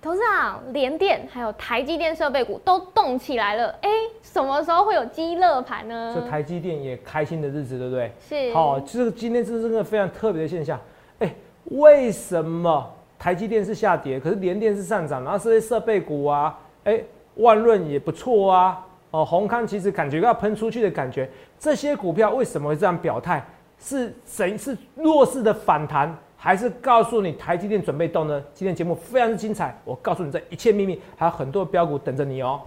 董事长，联电还有台积电设备股都动起来了，哎，什么时候会有积乐盘呢？这台积电也开心的日子，对不对？是。好，这个今天这是个非常特别的现象。哎，为什么台积电是下跌，可是联电是上涨？然后这些设备股啊，哎，万润也不错啊。哦，宏康其实感觉要喷出去的感觉，这些股票为什么会这样表态？是谁是弱势的反弹？还是告诉你台积电准备动呢？今天节目非常的精彩，我告诉你这一切秘密，还有很多标股等着你哦。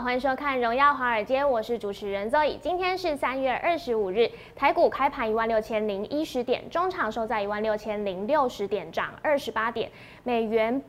欢迎收看《荣耀华尔街》，我是主持人 Zoe。今天是三月二十五日，台股开盘一万六千零一十点，中场收在一万六千零六十点，涨二十八点，美元。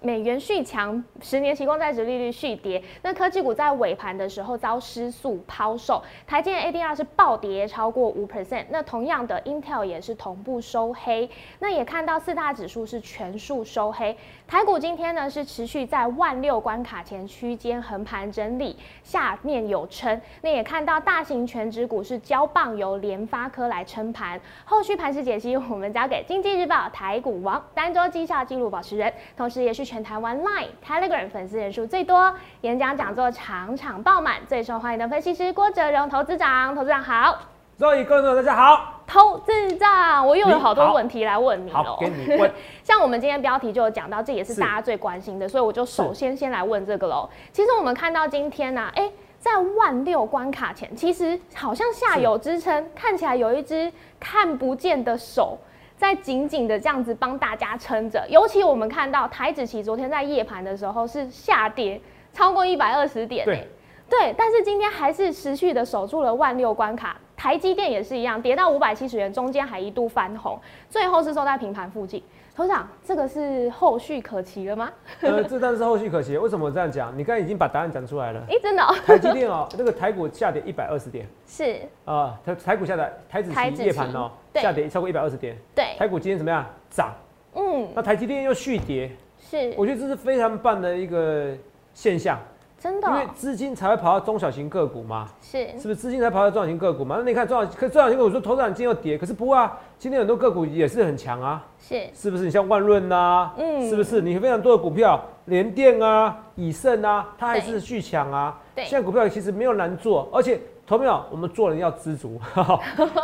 美元续强，十年期公债值利率续跌。那科技股在尾盘的时候遭失速抛售，台积电 ADR 是暴跌超过五 percent。那同样的，Intel 也是同步收黑。那也看到四大指数是全数收黑。台股今天呢是持续在万六关卡前区间横盘整理，下面有撑。那也看到大型全指股是交棒由联发科来撑盘。后续盘势解析，我们交给经济日报台股王单周绩效记录保持人，同时也是。全台湾 Line、Telegram 粉丝人数最多，演讲讲座场场爆满，最受欢迎的分析师郭哲荣投资长，投资长好，各位观众大家好，投资长，我又有好多问题来问你了，给你问，像我们今天标题就有讲到，这也是大家最关心的，所以我就首先先来问这个喽。其实我们看到今天呢，哎，在万六关卡前，其实好像下有支撑，看起来有一只看不见的手。在紧紧的这样子帮大家撑着，尤其我们看到台指期昨天在夜盘的时候是下跌超过一百二十点，对，对，但是今天还是持续的守住了万六关卡，台积电也是一样，跌到五百七十元，中间还一度翻红，最后是收在平盘附近。头长，这个是后续可期了吗？呃，这当然是后续可期。为什么我这样讲？你刚才已经把答案讲出来了。哎，真的？台积电哦，那个台股下跌一百二十点。是。啊，台台股下跌，台子期夜盘哦，下跌超过一百二十点。对。台股今天怎么样？涨。嗯。那台积电又续跌。是。我觉得这是非常棒的一个现象。真的，因为资金才会跑到中小型个股嘛，是是不是资金才跑到中小型个股嘛？那你看中小可中小型个股说头涨今天又跌，可是不啊，今天很多个股也是很强啊，是是不是？你像万润呐，嗯，是不是？你非常多的股票，联电啊、以盛啊，它还是巨强啊。对，现在股票其实没有难做，而且投票我们做人要知足。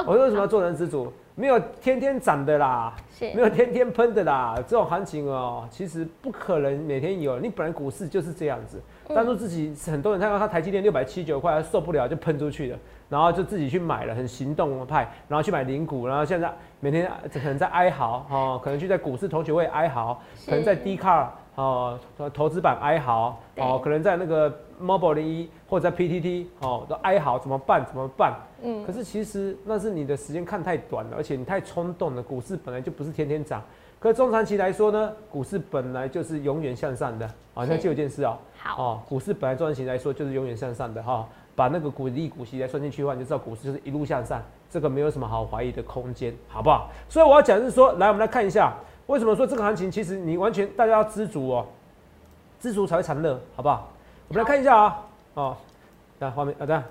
我说为什么要做人知足？没有天天涨的啦，没有天天喷的啦，这种行情哦，其实不可能每天有。你本来股市就是这样子。当初自己很多人看到他台积电六百七十九块，受不了就喷出去了，然后就自己去买了，很行动派，然后去买零股，然后现在每天可能在哀嚎哦，可能就在股市同学会哀嚎，可能在 D car 哦投资版哀嚎哦，可能在那个 Mobile 零一或者在 PTT 哦都哀嚎怎么办怎么办？嗯，可是其实那是你的时间看太短了，而且你太冲动了，股市本来就不是天天涨。可中长期来说呢，股市本来就是永远向上的。好，像就有件事哦。好。哦，股市本来中长期来说就是永远向上的哈。把那个股利股息来算进去的话，你就知道股市就是一路向上，这个没有什么好怀疑的空间，好不好？所以我要讲是说，来我们来看一下，为什么说这个行情其实你完全大家要知足哦，知足才会长乐，好不好？我们来看一下啊。哦，来画面啊，等下，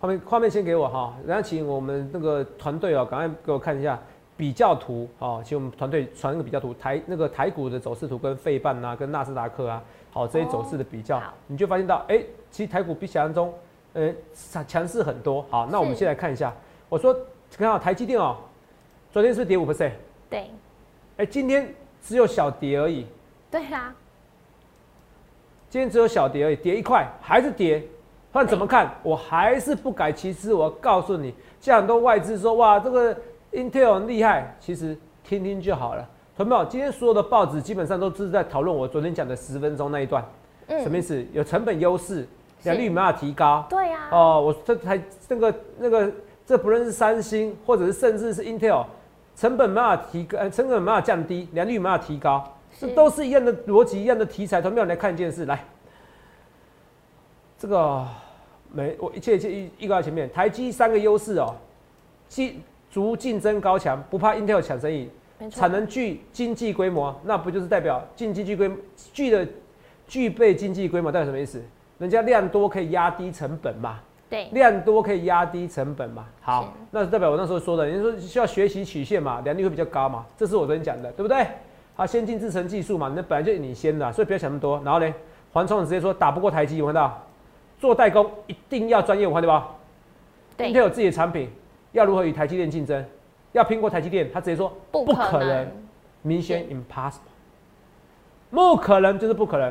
画面画面先给我哈，然后请我们那个团队哦，赶快给我看一下。比较图哦，请我们团队传那个比较图，台那个台股的走势图跟费半啊，跟纳斯达克啊，好这些走势的比较，你就发现到，哎，其实台股比想象中，呃，强强势很多。好，那我们先来看一下，我说看好台积电哦，昨天是跌五 percent，对，哎，今天只有小跌而已，对啊，今天只有小跌而已，跌一块还是跌，看怎么看，我还是不改其实我告诉你，像很多外资说，哇，这个。Intel 很厉害，其实听听就好了。同学们，今天所有的报纸基本上都是在讨论我昨天讲的十分钟那一段，嗯，什么意思？有成本优势，良率没法提高。对呀。哦，我这才那个那个，这不论是三星或者是甚至是 Intel，成本没法提高，成本没法降低，良率没法提高，这都是一样的逻辑，一样的题材。同学们来看一件事，来，这个没我一切一切一一个在前面，台积三个优势哦，基。逐竞争高强，不怕 Intel 抢生意，产能具，经济规模，那不就是代表经济具规具的具备经济规模代表什么意思？人家量多可以压低成本嘛？对，量多可以压低成本嘛？好，那代表我那时候说的，人家说需要学习曲线嘛，良率会比较高嘛？这是我昨天讲的，对不对？好，先进制程技术嘛，那本来就领先的，所以不要想那么多。然后呢，黄聪直接说打不过台积，有看到？做代工一定要专业，我看到吧？对，有自己的产品，要如何与台积电竞争？要拼过台积电，他直接说不可能，明显 impossible，不可能就是不可能，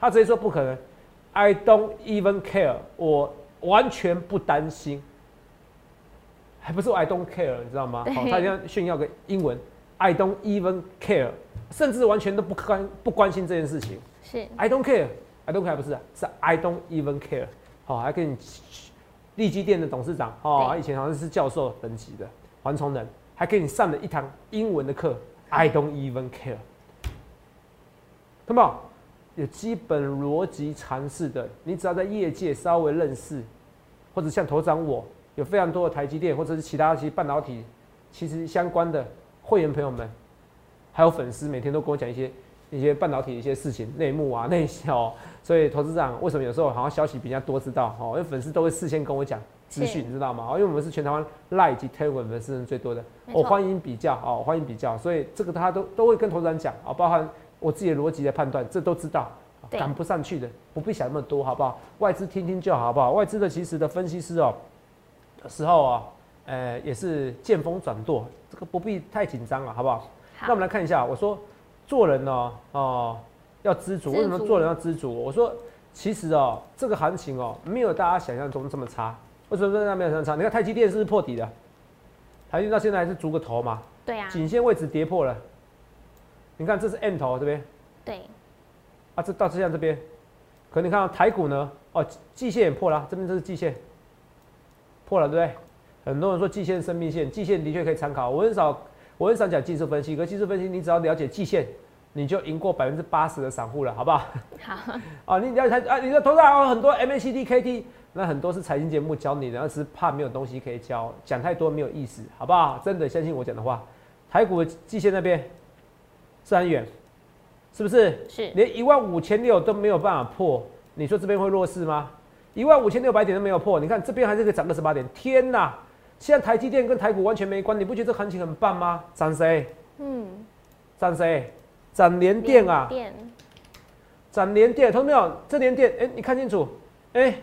他直接说不可能。I don't even care，我完全不担心，还不是 I don't care，你知道吗？好，他要炫耀个英文，I don't even care，甚至完全都不关不关心这件事情。是，I don't care，I don't care 不是，是 I don't even care。好，还跟你利基店的董事长，哦，以前好像是教授等级的黄崇仁，还给你上了一堂英文的课，I don't even care，懂不？有基本逻辑常识的，你只要在业界稍微认识，或者像头长我有非常多的台积电或者是其他些半导体其实相关的会员朋友们，还有粉丝，每天都跟我讲一些一些半导体的一些事情内幕啊内销，所以投资长为什么有时候好像消息比较多知道哦？因为粉丝都会事先跟我讲资讯，你知道吗？因为我们是全台湾赖以及 Telegram 粉丝人最多的，我欢迎比较哦，欢迎比较，所以这个他都都会跟投资长讲啊，包含。我自己的逻辑的判断，这都知道，赶不上去的，不必想那么多，好不好？外资听听就好，好不好？外资的其实的分析师哦，有时候啊，呃，也是见风转舵，这个不必太紧张了，好不好？那我们来看一下，我说做人呢，哦，要知足。为什么做人要知足？我说其实哦，这个行情哦，没有大家想象中这么差。为什么说没有这么差？你看太极电是不是破底的？台积到现在还是足个头嘛？对呀。颈线位置跌破了。你看，这是 N 头这边，对，啊，这到这样这边，可你看台股呢，哦，季线也破了，这边这是季线，破了，对不对？很多人说季线生命线，季线的确可以参考。我很少，我很少讲技术分析，可技术分析你只要了解季线，你就赢过百分之八十的散户了，好不好？好。啊，你了解啊，你的头上有很多 MACD、KT，那很多是财经节目教你的，而是怕没有东西可以教，讲太多没有意思，好不好？真的相信我讲的话，台股季线那边。是很远，是不是？是，连一万五千六都没有办法破，你说这边会弱势吗？一万五千六百点都没有破，你看这边还是可以涨个十八点，天哪！现在台积电跟台股完全没关，你不觉得这行情很棒吗？涨谁？嗯，涨谁？涨联电啊！涨联电，听到没有？这联电，哎，你看清楚，哎，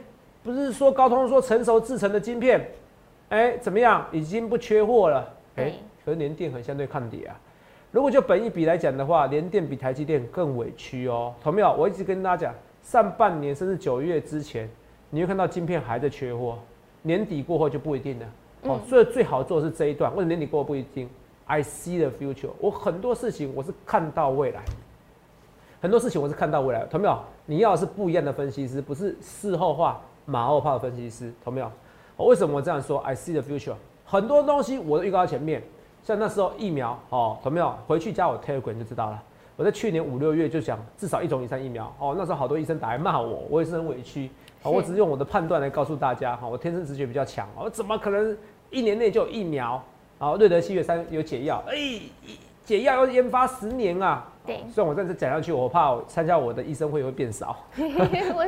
不是说高通说成熟制成的晶片，哎，怎么样？已经不缺货了，哎，可是联电很相对抗跌啊。如果就本一比来讲的话，联电比台积电更委屈哦。同没有？我一直跟大家讲，上半年甚至九月之前，你会看到晶片还在缺货，年底过后就不一定了。哦，所以最好做的是这一段。为什么年底过不一定？I see the future。我很多事情我是看到未来，很多事情我是看到未来。同没有？你要的是不一样的分析师，不是事后化马后炮的分析师。同没有？我为什么我这样说？I see the future。很多东西我都预告前面。像那时候疫苗哦，同没有回去加我 Telegram 就知道了。我在去年五六月就想至少一种以上疫苗哦，那时候好多医生打来骂我，我也是很委屈。我只是用我的判断来告诉大家哈，我天生直觉比较强哦，怎么可能一年内就有疫苗？好，瑞德西月三有解药，哎，解药要研发十年啊。对，虽然我在这次讲下去，我怕参加我的医生会会变少。为什么？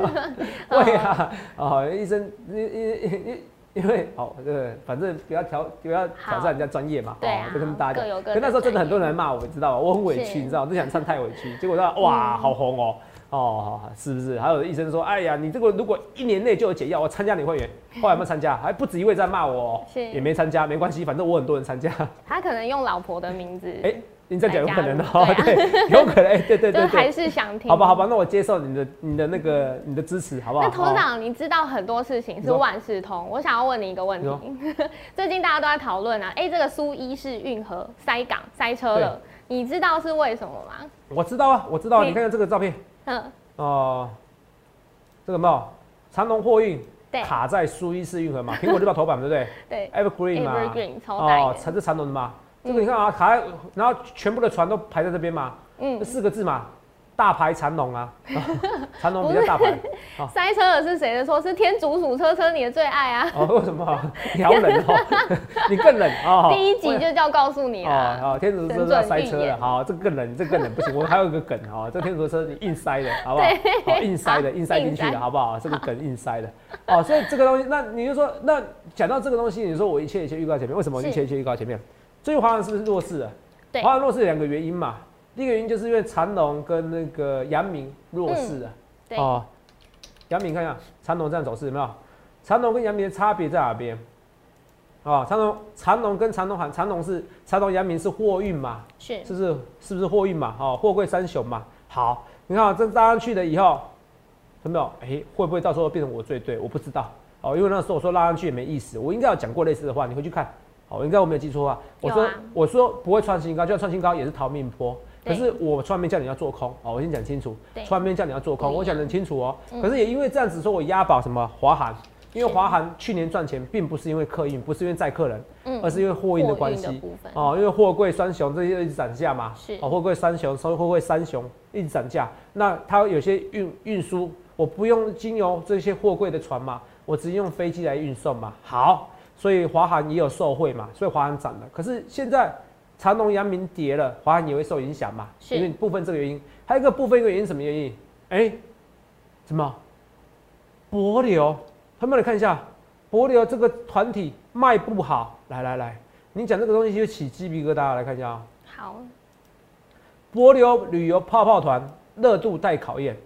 会啊，啊，医生，你你你。因为哦，对，反正不要挑，不要挑战人家专业嘛，对啊，就跟大家讲。可那时候真的很多人来骂我，你知道吗？我很委屈，你知道，就想唱太委屈，结果他哇，好红哦，哦，是不是？还有医生说，哎呀，你这个如果一年内就有解药，我参加你会员。后来有没有参加？还不止一位在骂我，也没参加，没关系，反正我很多人参加。他可能用老婆的名字。哎。你再讲有可能哦，对，有可能，哎，对对对对，还是想听，好吧好吧，那我接受你的你的那个你的支持，好不好？那头长，你知道很多事情是万事通，我想要问你一个问题，最近大家都在讨论啊，哎，这个苏伊士运河塞港塞车了，你知道是为什么吗？我知道啊，我知道，你看看这个照片，嗯，哦，这个有？长龙货运卡在苏伊士运河嘛，苹果日报头版对不对？对，Evergreen 嘛，哦，才是长龙的嘛。这个你看啊，卡在，然后全部的船都排在这边嘛，嗯，四个字嘛，大牌长龙啊，长龙比较大牌。塞车的是谁的错？是天竺鼠车车你的最爱啊！哦，为什么？你好冷哦，你更冷哦。第一集就叫告诉你啊，哦，天竺鼠车塞车了，好，这更冷，这更冷，不行，我还有一个梗哦，这天竺车你硬塞的，好不好？好，硬塞的，硬塞进去的，好不好？这个梗硬塞的，哦，所以这个东西，那你就说，那讲到这个东西，你说我一切一切预告前面，为什么一切一切预告前面？最近华航是不是弱势了？对，华航弱势有两个原因嘛。第一个原因就是因为长隆跟那个阳明弱势啊，哦，阳明看一下长隆这样走势有没有？长隆跟阳明的差别在哪边？哦，长隆长隆跟长隆喊长隆是长隆阳明是货运嘛？是，是不是是不是货运嘛？哦，货柜三雄嘛。好，你看这搭上去了以后，有没有？哎，会不会到时候变成我最对？我不知道哦，因为那时候我说拉上去也没意思，我应该有讲过类似的话，你回去看。好，应该我没有记错啊。我说我说不会创新高，就算创新高也是逃命坡。可是我从来没叫你要做空哦，我先讲清楚。从来没叫你要做空，我讲很清楚哦。可是也因为这样子说，我押宝什么华航，因为华航去年赚钱，并不是因为客运，不是因为载客人，而是因为货运的关系。哦，因为货柜三雄这些一直涨价嘛。是。哦，货柜三雄，所以货柜三雄一直涨价。那它有些运运输，我不用经由这些货柜的船嘛，我直接用飞机来运送嘛。好，所以华航也有受惠嘛，所以华航涨了。可是现在。长隆、阳明跌了，华航也会受影响嘛？因为部分这个原因，还有一个部分一个原因什么原因？哎，什么？博流，他们来看一下，博流这个团体卖不好。来来来，你讲这个东西就起鸡皮疙瘩，来看一下啊。好。博流旅游泡泡团热度待考验。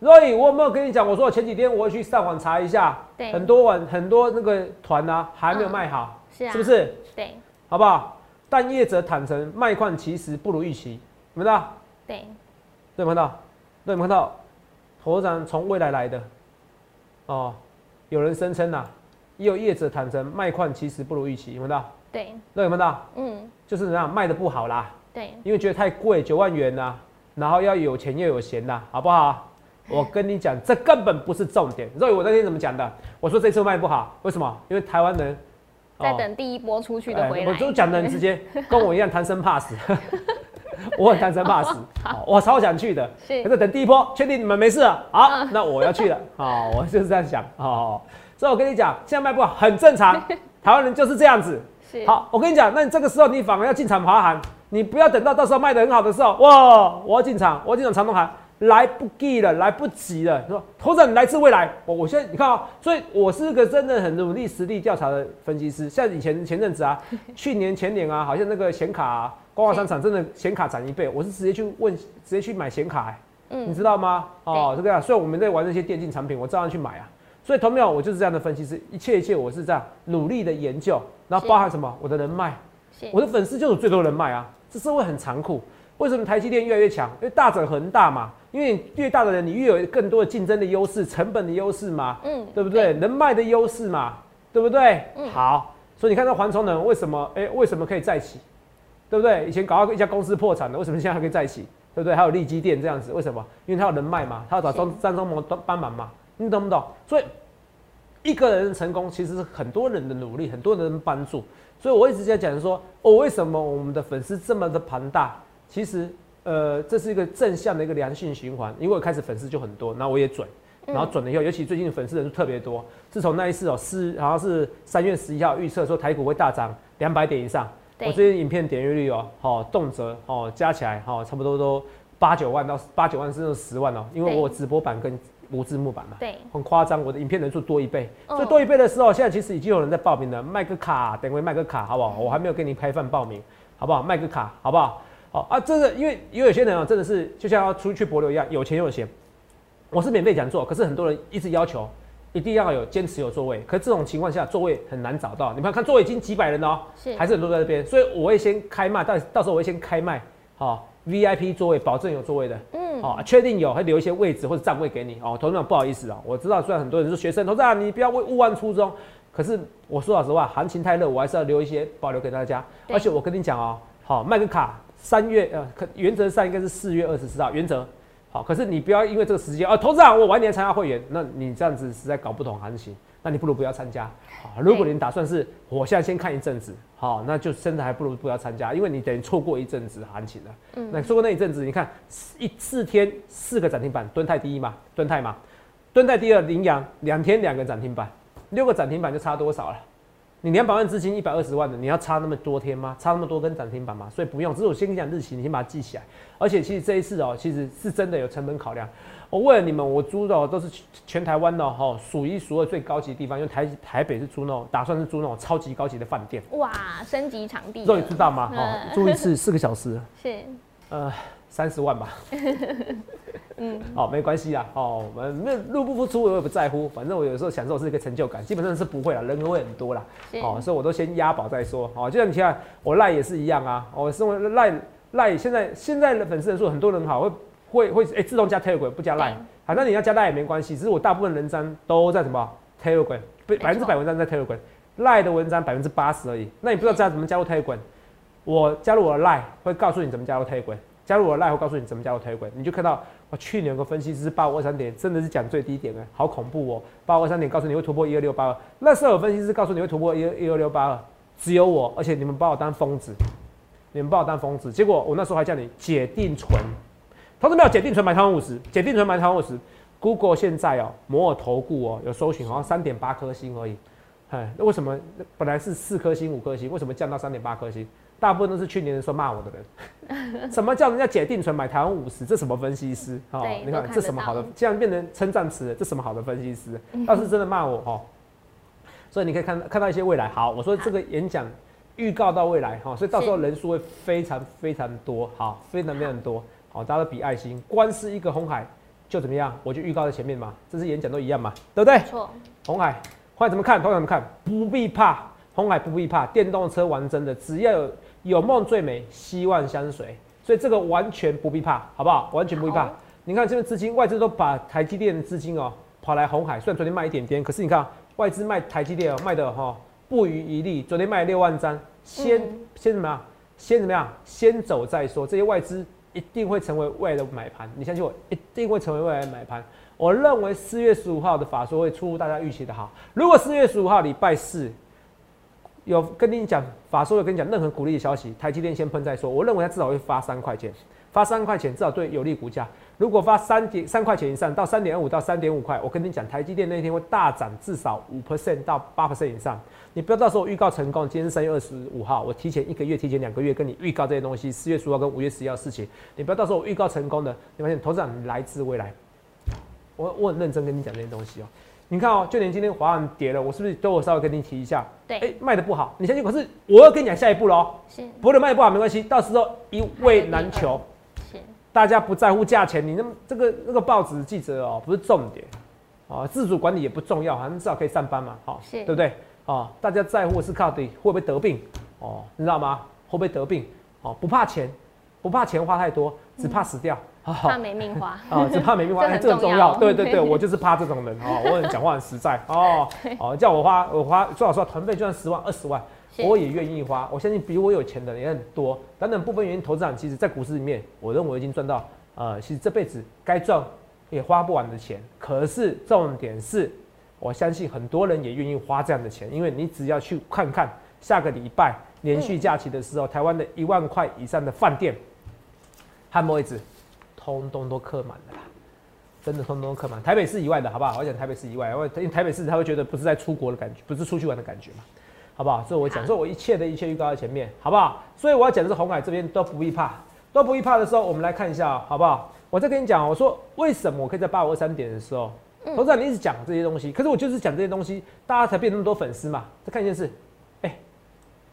Roy，我有没有跟你讲？我说我前几天我会去上网查一下，很多网很多那个团呢还没有卖好，是啊，是不是？对，好不好？但业者坦诚，卖矿其实不如预期，有没到？对，有没到？有没到？头涨从未来来的，哦，有人声称呐，也有业者坦诚，卖矿其实不如预期，有没到？对，那有没到？嗯，就是怎样卖的不好啦？对，因为觉得太贵，九万元呐，然后要有钱又有闲呐，好不好？我跟你讲，这根本不是重点。肉以我那天怎么讲的？我说这次卖不好，为什么？因为台湾人。在等第一波出去的回来，我就讲的很直接，跟我一样贪生怕死。我很贪生怕死，我超想去的。可是等第一波确定你们没事了，好，那我要去了。好，我就是这样想。好，所以我跟你讲，现在卖不好很正常，台湾人就是这样子。好，我跟你讲，那你这个时候你反而要进场华航，你不要等到到时候卖的很好的时候，哇，我要进场，我要进场长东航。来不及了，来不及了。说头长，你来自未来。我我现在你看啊，所以我是个真的很努力实地调查的分析师。像以前前阵子啊，去年前年啊，好像那个显卡啊光华商场真的显卡涨一倍，我是直接去问，直接去买显卡。嗯，你知道吗？哦，这个啊，所以我们在玩那些电竞产品，我照样去买啊。所以同没有，我就是这样的分析师，一切一切我是这样努力的研究，然后包含什么？我的人脉，我的粉丝就是最多人脉啊。这社会很残酷。为什么台积电越来越强？因为大者恒大嘛。因为越大的人，你越有更多的竞争的优势、成本的优势嘛。嗯，对不对？人脉的优势嘛，对不对？嗯，好。所以你看，到环充能为什么？哎，为什么可以再起？对不对？以前搞到一家公司破产了，为什么现在还可以再起？对不对？还有利基店这样子，为什么？因为他有人脉嘛，他要找张张忠谋帮帮忙嘛。你懂不懂？所以一个人成功，其实是很多人的努力，很多人帮助。所以我一直在讲说，哦，为什么我们的粉丝这么的庞大？其实，呃，这是一个正向的一个良性循环。因为我开始粉丝就很多，然后我也准，然后准了以后，尤其最近粉丝人数特别多。自从那一次哦，四好像是三月十一号预测说台股会大涨两百点以上，我最近影片点阅率哦，好动辄哦加起来哦，差不多都八九万到八九万甚至十万哦。因为我直播版跟无字幕版嘛，对，很夸张，我的影片人数多一倍。所以多一倍的时候，现在其实已经有人在报名了，卖个卡，等会卖个卡，好不好？我还没有给你开放报名，好不好？卖个卡，好不好？好啊，这个因为因为有些人啊，真的是就像要出去博流一样，有钱又有闲。我是免费讲座，可是很多人一直要求一定要有坚持有座位，可是这种情况下座位很难找到。你们看座位已经几百人了哦，是还是很多在这边，所以我会先开卖，到到时候我会先开卖，好 VIP 座位，保证有座位的，嗯，好，确定有，会留一些位置或者站位给你哦。同志们不好意思啊，我知道虽然很多人是学生，同志啊，你不要为勿忘初衷，可是我说老实话，行情太热，我还是要留一些保留给大家。而且我跟你讲哦，好卖个卡。三月呃，可原则上应该是四月二十四号。原则好，可是你不要因为这个时间啊，投资长我晚点参加会员，那你这样子实在搞不懂行情，那你不如不要参加。好，如果你打算是我现在先看一阵子，好，那就真的还不如不要参加，因为你等于错过一阵子行情了。嗯，那错过那一阵子，你看一四天四个涨停板，蹲太第一嘛，蹲太嘛，蹲太第二，羚羊两天两个涨停板，六个涨停板就差多少了？你两百万资金一百二十万的，你要差那么多天吗？差那么多根涨停板吗？所以不用，只是我先跟你讲日期，你先把它记起来。而且其实这一次哦，其实是真的有成本考量。我为了你们，我租的都是全台湾的哈，数一数二最高级的地方，因为台台北是租那种，打算是租那种超级高级的饭店。哇，升级场地。终于知道吗？哦，租一次四个小时。是。呃。三十万吧，嗯，好，没关系啦，哦，我们那入不敷出我也不在乎，反正我有时候享受是一个成就感，基本上是不会啦，人会很多啦，哦，所以我都先押宝再说，哦，就像你看我赖也是一样啊，我身为赖赖现在现在的粉丝人数很多人好会会会哎自动加 Telegram 不加赖，好，那你要加赖也没关系，只是我大部分人章都在什么 Telegram，百百分之百文章在 Telegram，赖的文章百分之八十而已，那你不知道加怎么加入 Telegram，我加入我的赖会告诉你怎么加入 Telegram。加入我的 live，告诉你怎么加入推轨，你就看到我去年有个分析师八五二三点，真的是讲最低点哎，好恐怖哦！八五二三点告诉你会突破一二六八二，那时候有分析师告诉你会突破一一二六八二，只有我，而且你们把我当疯子，你们把我当疯子，结果我那时候还叫你解定存，同志没有解定存买台湾五十，解定存买台湾五十，Google 现在哦，摩尔投顾哦有搜寻，好像三点八颗星而已，哎，那为什么本来是四颗星五颗星，为什么降到三点八颗星？大部分都是去年的时候骂我的人，什么叫人家解定存买台湾五十？这什么分析师？哦，你看这什么好的？竟然变成称赞词？这什么好的分析师？倒是真的骂我哦。所以你可以看看到一些未来。好，我说这个演讲预告到未来哈，所以到时候人数会非常非常多，好，非常非常多。好，大家都比爱心，光是一个红海就怎么样？我就预告在前面嘛，这是演讲都一样嘛，对不对？错。红海，红海怎么看？红海怎么看？不必怕，红海不必怕，电动车玩真的，只要有。有梦最美，希望相随，所以这个完全不必怕，好不好？完全不必怕。你看这边资金，外资都把台积电的资金哦跑来红海，虽然昨天卖一点点，可是你看外资卖台积电哦卖的哈不遗余力，昨天卖六万张，先先怎么样？先怎么样？先走再说。这些外资一定会成为未来的买盘，你相信我，一定会成为未来的买盘。我认为四月十五号的法说会出乎大家预期的好。如果四月十五号礼拜四。有跟你讲法说有跟你讲任何鼓励的消息，台积电先喷再说。我认为它至少会发三块钱，发三块钱至少对有利股价。如果发三点三块钱以上，到三点二五到三点五块，我跟你讲，台积电那天会大涨至少五 percent 到八 percent 以上。你不要到时候预告成功，今天是三月二十五号，我提前一个月、提前两个月跟你预告这些东西，四月十五号跟五月十一号事情，你不要到时候我预告成功的，你发现投资长来自未来，我我很认真跟你讲这些东西哦。你看哦，就连今天华安跌了，我是不是都有稍微跟你提一下？对，哎，卖的不好，你相信？可是我要跟你讲下一步喽。是，不能卖不好没关系，到时候一位难求。是，大家不在乎价钱，你那这个那个报纸记者哦，不是重点，啊，自主管理也不重要，反正至少可以上班嘛，好，对不对？哦，大家在乎是靠底会不会得病哦，你知道吗？会不会得病？哦，不怕钱，不怕钱花太多，只怕死掉。怕没命花啊，只怕没命花，这很重要。对对对，我就是怕这种人哦，我很讲话很实在哦。哦，叫我花，我花最好说团费就算十万、二十万，我也愿意花。我相信比我有钱的人也很多。等等部分原因，投资者其实在股市里面，我认为已经赚到呃，其实这辈子该赚也花不完的钱。可是重点是，我相信很多人也愿意花这样的钱，因为你只要去看看下个礼拜连续假期的时候，台湾的一万块以上的饭店，汉摩位置。通通都客满了啦，真的通通都客满。台北市以外的好不好？我讲台北市以外，因为台北市他会觉得不是在出国的感觉，不是出去玩的感觉嘛，好不好？所以我讲，所以我一切的一切预告在前面，好不好？所以我要讲的是红海这边都不必怕，都不必怕的时候，我们来看一下，好不好？我再跟你讲，我说为什么我可以在八五二三点的时候，董事长你一直讲这些东西，可是我就是讲这些东西，大家才变那么多粉丝嘛。再看一件事，哎，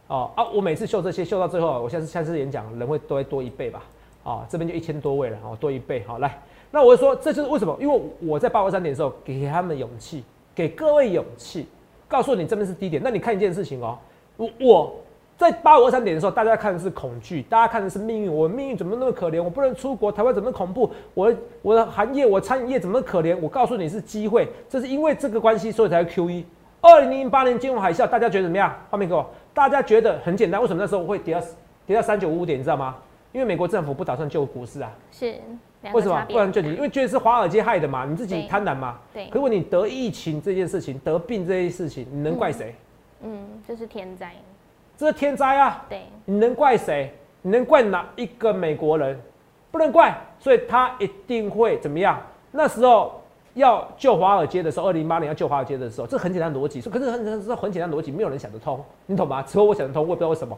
哦啊，我每次秀这些秀到最后，我下次下次演讲人会都会多一倍吧。啊，这边就一千多位了，哦，多一倍，好来，那我就说，这就是为什么，因为我在八二三点的时候给他们勇气，给各位勇气，告诉你这边是低点。那你看一件事情哦，我我在八五二三点的时候，大家看的是恐惧，大家看的是命运，我命运怎么那么可怜？我不能出国，台湾怎么恐怖？我我的行业，我餐饮业怎么可怜？我告诉你是机会，这是因为这个关系，所以才 Q 一。二零零八年金融海啸，大家觉得怎么样？画面给我，大家觉得很简单，为什么那时候会跌到跌到三九五五点？你知道吗？因为美国政府不打算救股市啊，是为什么不能救你？因为觉得是华尔街害的嘛，你自己贪婪嘛。对。如果你得疫情这件事情，得病这件事情，你能怪谁？嗯，这是天灾。这是天灾啊！对。你能怪谁？你能怪哪一个美国人？不能怪，所以他一定会怎么样？那时候要救华尔街的时候，二零零八年要救华尔街的时候，这很简单逻辑。说可是很这很简单逻辑，没有人想得通，你懂吗？只有我想得通，我也不知道为什么。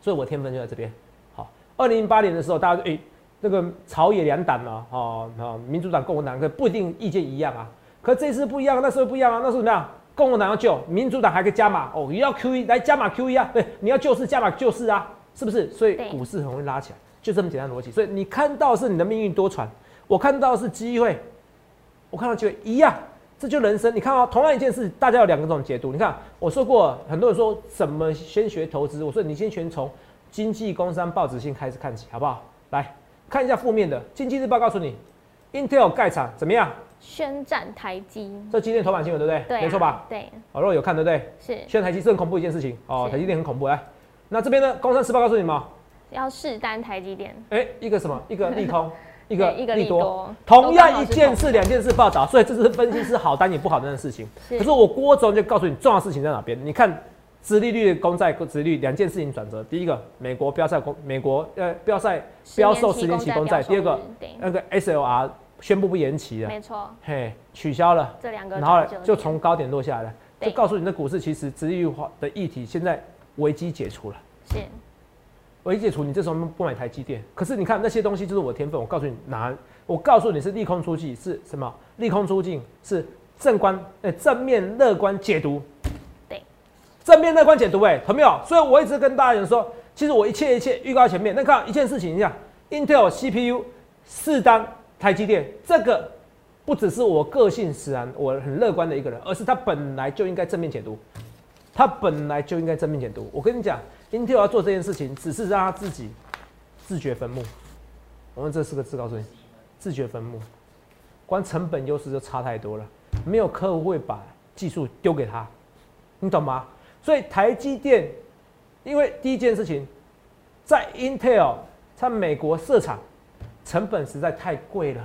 所以我天分就在这边。好，二零零八年的时候，大家诶。那个朝野两党嘛，哦，啊，民主党、共和党可不一定意见一样啊。可这次不一样，那时候不一样啊。那时候怎么样？共和党要救，民主党还可以加码哦，也要 Q E 来加码 Q E 啊。对，你要救市加码救市啊，是不是？所以股市很容易拉起来，就这么简单逻辑。所以你看到是你的命运多舛，我看到是机会，我看到机会一样，这就人生。你看哦，同样一件事，大家有两个种解读。你看我说过，很多人说怎么先学投资，我说你先全从经济、工商、报纸性开始看起，好不好？来。看一下负面的，经济日报告诉你，Intel 盖厂怎么样？宣战台积。这今天头版新闻对不对？对，没错吧？对。哦，如果有看对不对？是。宣战台积是很恐怖一件事情哦，台积电很恐怖来。那这边呢？工商时报告诉你吗？要试单台积电。哎，一个什么？一个利空，一个一个利多。同样一件事，两件事报道，所以这是分析是好单也不好单的事情。可是我郭总就告诉你，重要事情在哪边？你看。殖利率、公债、殖利率两件事情转折。第一个，美国标赛公，美国呃标赛标售十年期公债。第二个，那个 SLR 宣布不延期了，没错，嘿，取消了。这两个，然后就从高点落下来了，就告诉你的股市其实殖利率化的议题现在危机解除了。是，危机解除，你这时候不买台积电。可是你看那些东西就是我天分，我告诉你哪，我告诉你是利空出尽是什么？利空出尽是正观，呃正面乐观解读。正面乐观解读，哎，有没有？所以我一直跟大家讲说，其实我一切一切预告前面。那看一件事情，一下，Intel CPU 四单台积电，这个不只是我个性使然，我很乐观的一个人，而是他本来就应该正面解读，他本来就应该正面解读。我跟你讲，Intel 要做这件事情，只是让他自己自掘坟墓。我们这四个字告诉你，自掘坟墓，光成本优势就差太多了，没有客户会把技术丢给他，你懂吗？所以台积电，因为第一件事情，在 Intel 在美国设厂，成本实在太贵了，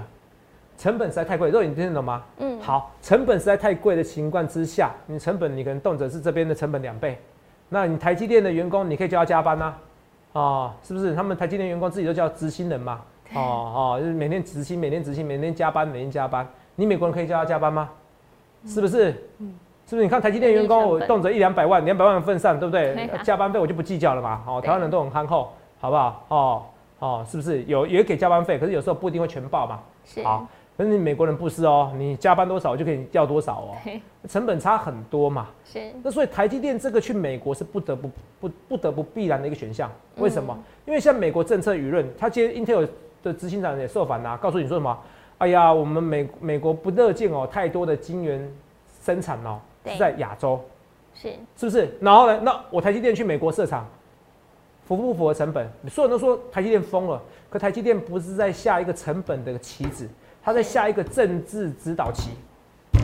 成本实在太贵。肉，你听得懂吗？嗯。好，成本实在太贵的情况之下，你成本你可能动辄是这边的成本两倍，那你台积电的员工你可以叫他加班呐，啊，是不是？他们台积电员工自己都叫执行人嘛，哦哦，就是每天执行，每天执行，每天加班，每天加班。你美国人可以叫他加班吗？是不是？嗯。是不是？你看台积电员工，我动辄一两百万，两百万份上，对不对？加班费我就不计较了嘛。哦，台湾人都很憨厚，好不好？哦哦，是不是？有也给加班费，可是有时候不一定会全报嘛。是。好，可是你美国人不是哦，你加班多少就可以调多少哦，成本差很多嘛。是。那所以台积电这个去美国是不得不不不得不必然的一个选项。为什么？因为像美国政策舆论，他今天 Intel 的执行长也受访啊，告诉你说什么？哎呀，我们美美国不乐见哦，太多的晶圆生产哦。是在亚洲，是是不是？然后呢？那我台积电去美国设厂，符不符合成本？所有人都说台积电疯了，可台积电不是在下一个成本的棋子，它在下一个政治指导棋。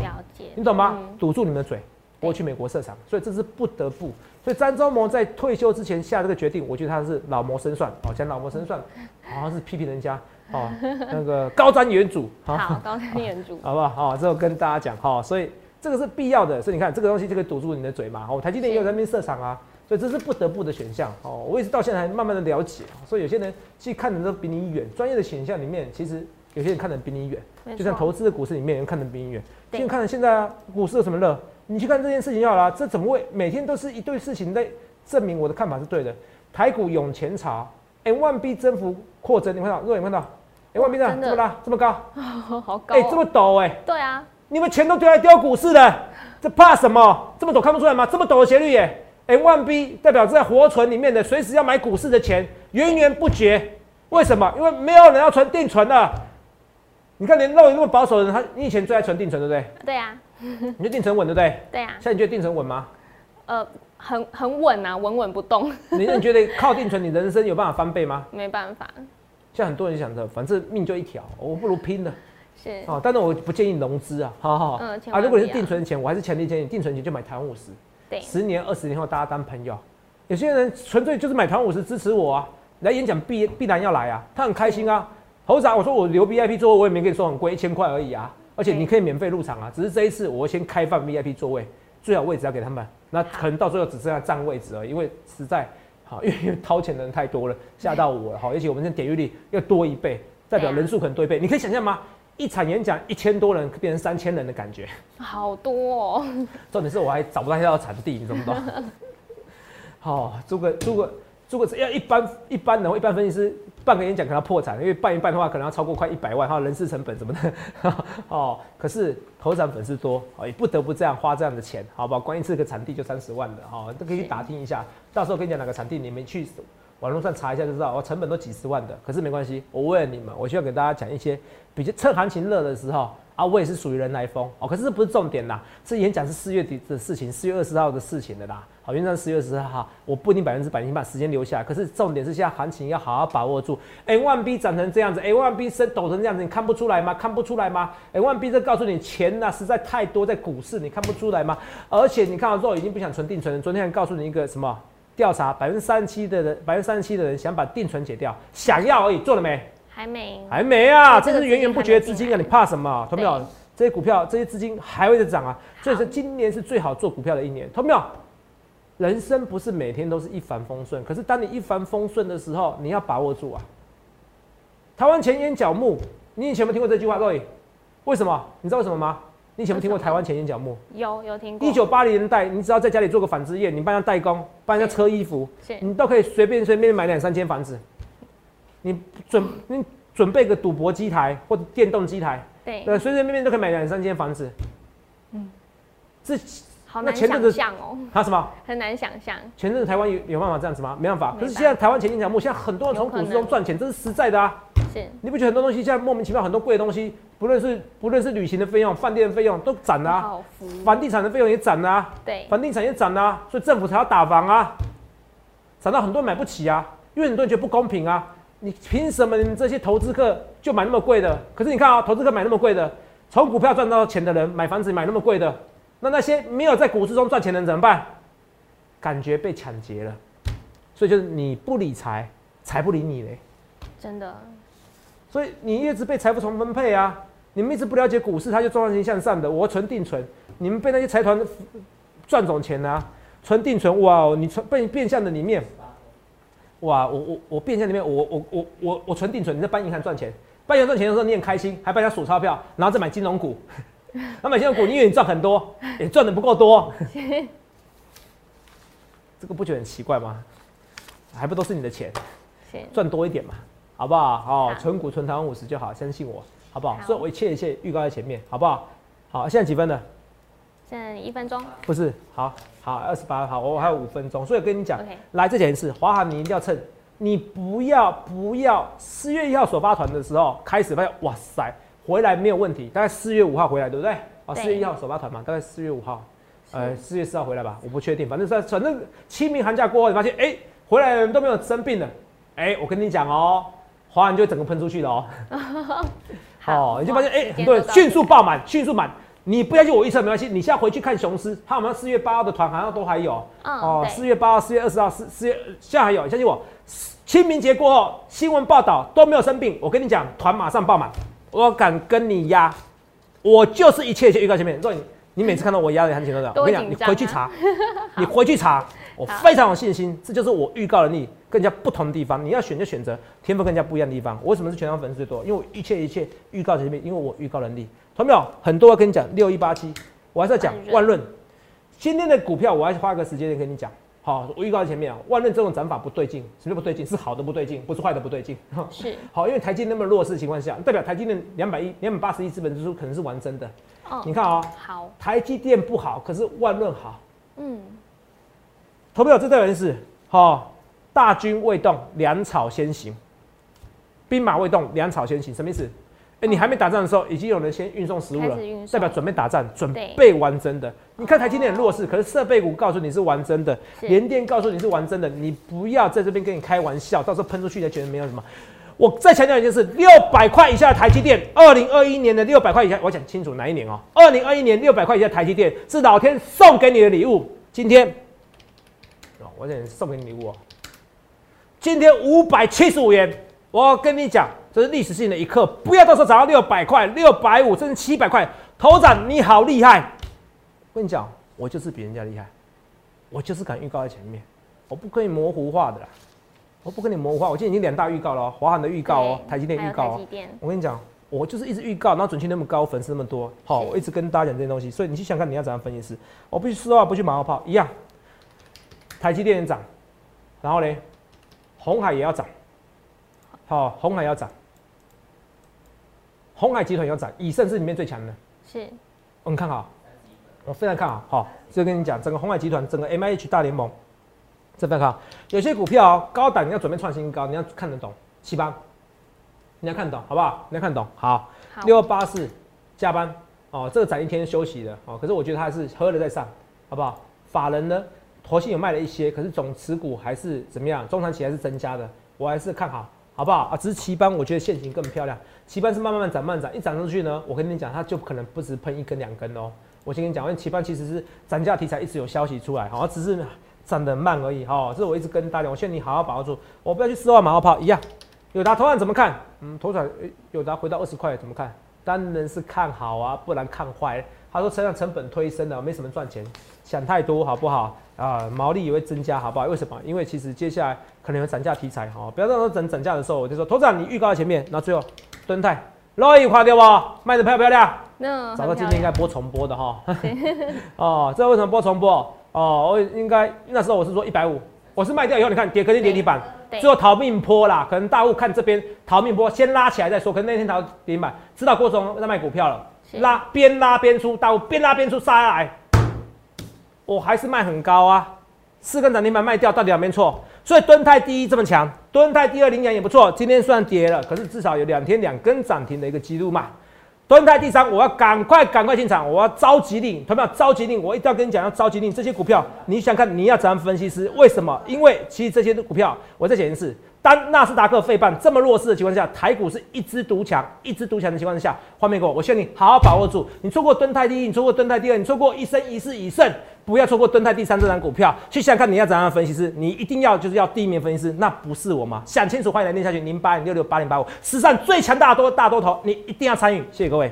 了解，你懂吗？堵住你们的嘴，我去美国设厂，所以这是不得不。所以张忠谋在退休之前下这个决定，我觉得他是老谋深算哦。讲老谋深算，好像是批评人家哦，那个高瞻远瞩。好，高瞻远瞩，好不好？好，之后跟大家讲哈，所以。这个是必要的，所以你看这个东西就可以堵住你的嘴嘛。哦，台积电也有在那边设厂啊，所以这是不得不的选项。哦，我也是到现在还慢慢的了解，所以有些人其实看的都比你远。专业的选项里面，其实有些人看的比你远，就像投资的股市里面，人看的比你远。现在看现在啊，股市有什么热？你去看这件事情就好了。这怎么会每天都是一堆事情在证明我的看法是对的？台股涌前潮，M one B 增幅扩增，你看到？各位有看到？M one B 呢？这么大，这么高，好高，哎，这么陡，哎，对啊。你们钱都丢来丢股市的，这怕什么？这么陡看不出来吗？这么陡的斜率耶！M one B 代表在活存里面的，随时要买股市的钱源源不绝。为什么？因为没有人要存定存的。你看连肉那么保守的人，他你以前最爱存定存，对不对？对呀。你觉得定存稳，对不对？对呀。现在你觉得定存稳吗？呃，很很稳啊，稳稳不动。你你觉得靠定存，你人生有办法翻倍吗？没办法。像很多人想着，反正命就一条，我不如拼了。是哦，但是我不建议融资啊，好好嗯啊，如果你是定存钱，我还是强烈建议定存钱就买台湾五十，对，十年二十年后大家当朋友。有些人纯粹就是买台湾五十支持我啊，来演讲必必然要来啊，他很开心啊，头长，我说我留 VIP 座位，我也没跟你说很贵，一千块而已啊。而且你可以免费入场啊，只是这一次我先开放 VIP 座位，最好位置要给他们。那可能到最后只剩下占位置了，因为实在好，因为掏钱的人太多了，吓到我了好。而且 我们现在点阅率又多一倍，代表人数可能多一倍。你可以想象吗？一场演讲一千多人变成三千人的感觉，好多哦。重点是我还找不到要场地，你懂不懂？好，租个租个租个，要一般一般人或一般分析师办个演讲可能要破产，因为办一办的话可能要超过快一百万，还有人事成本什么的。哦，可是头场粉丝多，哦也不得不这样花这样的钱，好不好？关一次个场地就三十万的，哈，都可以去打听一下。到时候跟你讲哪个场地，你们去。网络上查一下就知道，我成本都几十万的，可是没关系，我为了你们，我需要给大家讲一些比较趁行情热的时候啊，我也是属于人来疯哦。可是这不是重点啦，这演讲是四月底的事情，四月二十号的事情的啦。好，原则四月二十号，我不一定百分之百，你把时间留下来。可是重点是现在行情要好好把握住。A one B 涨成这样子，A one B 升抖成这样子，你看不出来吗？看不出来吗？A one B 这告诉你钱呐实在太多在股市，你看不出来吗？而且你看到之后已经不想存定存了，昨天还告诉你一个什么？调查百分之三十七的人，百分之三十七的人想把定存解掉，想要而已，做了没？还没，还没啊！这是源源不绝的资金啊！你怕什么？同没有？这些股票，这些资金还会再涨啊！所以说今年是最好做股票的一年，投没有？人生不是每天都是一帆风顺，可是当你一帆风顺的时候，你要把握住啊！台湾前眼角目，你以前有没有听过这句话？各位，为什么？你知道为什么吗？你有没有听过台湾前眼角膜？有有听过。一九八零年代，你只要在家里做个纺织业，你帮人家代工，帮人家车衣服，你都可以随便随便买两三间房子。你准你准备个赌博机台或者电动机台，对，随随便便都可以买两三间房子。嗯，这好难想象哦。他什么？很难想象。前阵子台湾有有办法这样子吗？没办法。可是现在台湾前眼角膜，现在很多人从股市中赚钱，这是实在的啊。是。你不觉得很多东西现在莫名其妙很多贵的东西？不论是不论是旅行的费用、饭店的费用都涨了，房地产的费用也涨了，对，房地产也涨了，所以政府才要打房啊，涨到很多人买不起啊，因为很多人觉得不公平啊，你凭什么你们这些投资客就买那么贵的？可是你看啊，投资客买那么贵的，从股票赚到钱的人买房子买那么贵的，那那些没有在股市中赚钱的人怎么办？感觉被抢劫了，所以就是你不理财，财不理你嘞，真的，所以你一直被财富重分配啊。你们一直不了解股市，它就赚钱向上的。我存定存，你们被那些财团赚走钱啊！存定存，哇！你存被变相的里面，哇！我我我变相里面，我我我我我存定存，你在办银行赚钱，办银行赚钱的时候你很开心，还帮人家数钞票，然后再买金融股，那买金融股，你以为你赚很多，也赚的不够多，这个不觉得很奇怪吗？还不都是你的钱，赚多一点嘛，好不好？哦，存股存台湾五十就好，相信我。好不好？所以我一切一切预告在前面，好不好？好，现在几分了？现在一分钟。不是，好好二十八，好，我还有五分钟，所以跟你讲，来这件事，华航你一定要趁，你不要不要四月一号首发团的时候开始发现，哇塞，回来没有问题，大概四月五号回来，对不对？啊，四月一号首发团嘛，大概四月五号，呃，四月四号回来吧，我不确定，反正在反正清明寒假过后，你发现哎，回来的人都没有生病的，哎，我跟你讲哦，华航就整个喷出去了哦。好，你就发现哎，很多人迅速爆满，迅速满。你不要信我预测没关系，你现在回去看雄狮，他好像四月八号的团好像都还有。哦，四月八号、四月二十号、四四月现在还有，相信我。清明节过后，新闻报道都没有生病，我跟你讲，团马上爆满。我敢跟你压，我就是一切一切预告前面。若你你每次看到我压的很紧张的，我跟你讲，你回去查，你回去查。我非常有信心，这就是我预告能力更加不同的地方。你要选就选择天赋更加不一样的地方。我为什么是全场粉丝最多？因为我一切一切预告前面，因为我预告能力。同没有？很多要跟你讲六一八七，我还是要讲万润。今天的股票，我还是花个时间跟你讲。好，我预告在前面啊，万润这种涨法不对劲，什么不对劲？是好的不对劲，不是坏的不对劲。是好，因为台积那么弱势的情况下，代表台积电两百一、两百八十亿资本支出可能是完真的。哦，你看啊，好，台积电不好，可是万润好。嗯。投票这代表是好，大军未动，粮草先行；兵马未动，粮草先行。什么意思？哎，你还没打仗的时候，已经有人先运送食物了，代表准备打仗，准备完真的。你看台积电很弱势，可是设备股告诉你是完真的，联电告诉你是完真的，你不要在这边跟你开玩笑，到时候喷出去才觉得没有什么。我再强调一件事：六百块以下的台积电，二零二一年的六百块以下，我讲清楚哪一年哦？二零二一年六百块以下台积电是老天送给你的礼物，今天。我想送给你礼物哦，今天五百七十五元，我跟你讲，这是历史性的一刻，不要到时候涨到六百块、六百五甚至七百块，头涨你好厉害！我跟你讲，我就是比人家厉害，我就是敢预告在前面，我不可以模糊化的啦，我不跟你模糊化。我今天已经两大预告了，华航的预告哦，台积电预告哦。我跟你讲，我就是一直预告，然后准确那么高，粉丝那么多，好，我一直跟大家讲这些东西，所以你去想看你要怎样分析师，我不去说话，不去马后炮，一样，台积电涨，然后呢，红海也要涨。好，红海要涨，红海集团要涨，以盛是里面最强的，是，我们看好，我非常看好，好，就跟你讲，整个红海集团，整个 M I H 大联盟，这边看，有些股票高档你要准备创新高，你要看得懂，七八，你要看懂，好不好？你要看懂，好，六八四加班，哦，这个涨一天休息的，哦，可是我觉得它是喝了再上，好不好？法人呢，活性有卖了一些，可是总持股还是怎么样？中长期还是增加的，我还是看好。好不好啊？只是旗班，我觉得现形更漂亮。旗班是慢慢慢涨，慢涨，一涨上去呢，我跟你讲，它就可能不止喷一根两根哦。我先跟你讲，因为旗班其实是涨价题材，一直有消息出来，好，只是涨得慢而已。哈，这是我一直跟大家，我劝你好好把握住，我不要去四万马后炮一样。友达头涨怎么看？嗯，头涨友达回到二十块怎么看？当然是看好啊，不然看坏。他说车辆成本推升了，没什么赚钱，想太多好不好？啊，毛利也会增加，好不好？为什么？因为其实接下来可能有涨价题材，哈，不要到时候整涨价的时候，我就说，头长你预告在前面，那最后蹲泰，落一块掉我？卖的漂不漂亮？那找到今天应该播重播的哈。哦，这为什么播重播？哦，我应该那时候我是说一百五，我是卖掉以后，你看跌肯定跌停板，最后逃命坡啦，可能大户看这边逃命坡，先拉起来再说，可能那天逃跌停板，知道过程在卖股票了。拉边拉边出，大户边拉边出杀下来，我还是卖很高啊，四根涨停板卖掉，到底有没错？所以敦泰第一这么强，敦泰第二领养也不错，今天虽然跌了，可是至少有两天两根涨停的一个记录嘛。敦泰第三，我要赶快赶快进场，我要召集令，同没有召集令？我一定要跟你讲，要召集令这些股票，你想看你要怎样分析师？为什么？因为其实这些股票，我再讲一次。当纳斯达克、费半这么弱势的情况下，台股是一枝独强、一枝独强的情况之下，画面给我，我希望你好好把握住。你错过蹲泰第一，你错过蹲泰第二，你错过一生一世一胜，不要错过蹲泰第三这张股票。去想看你要怎样分析师，你一定要就是要第一名分析师，那不是我吗？想清楚，欢迎来电下去零八零六六八零八五，史上最强大多大多头，你一定要参与。谢谢各位。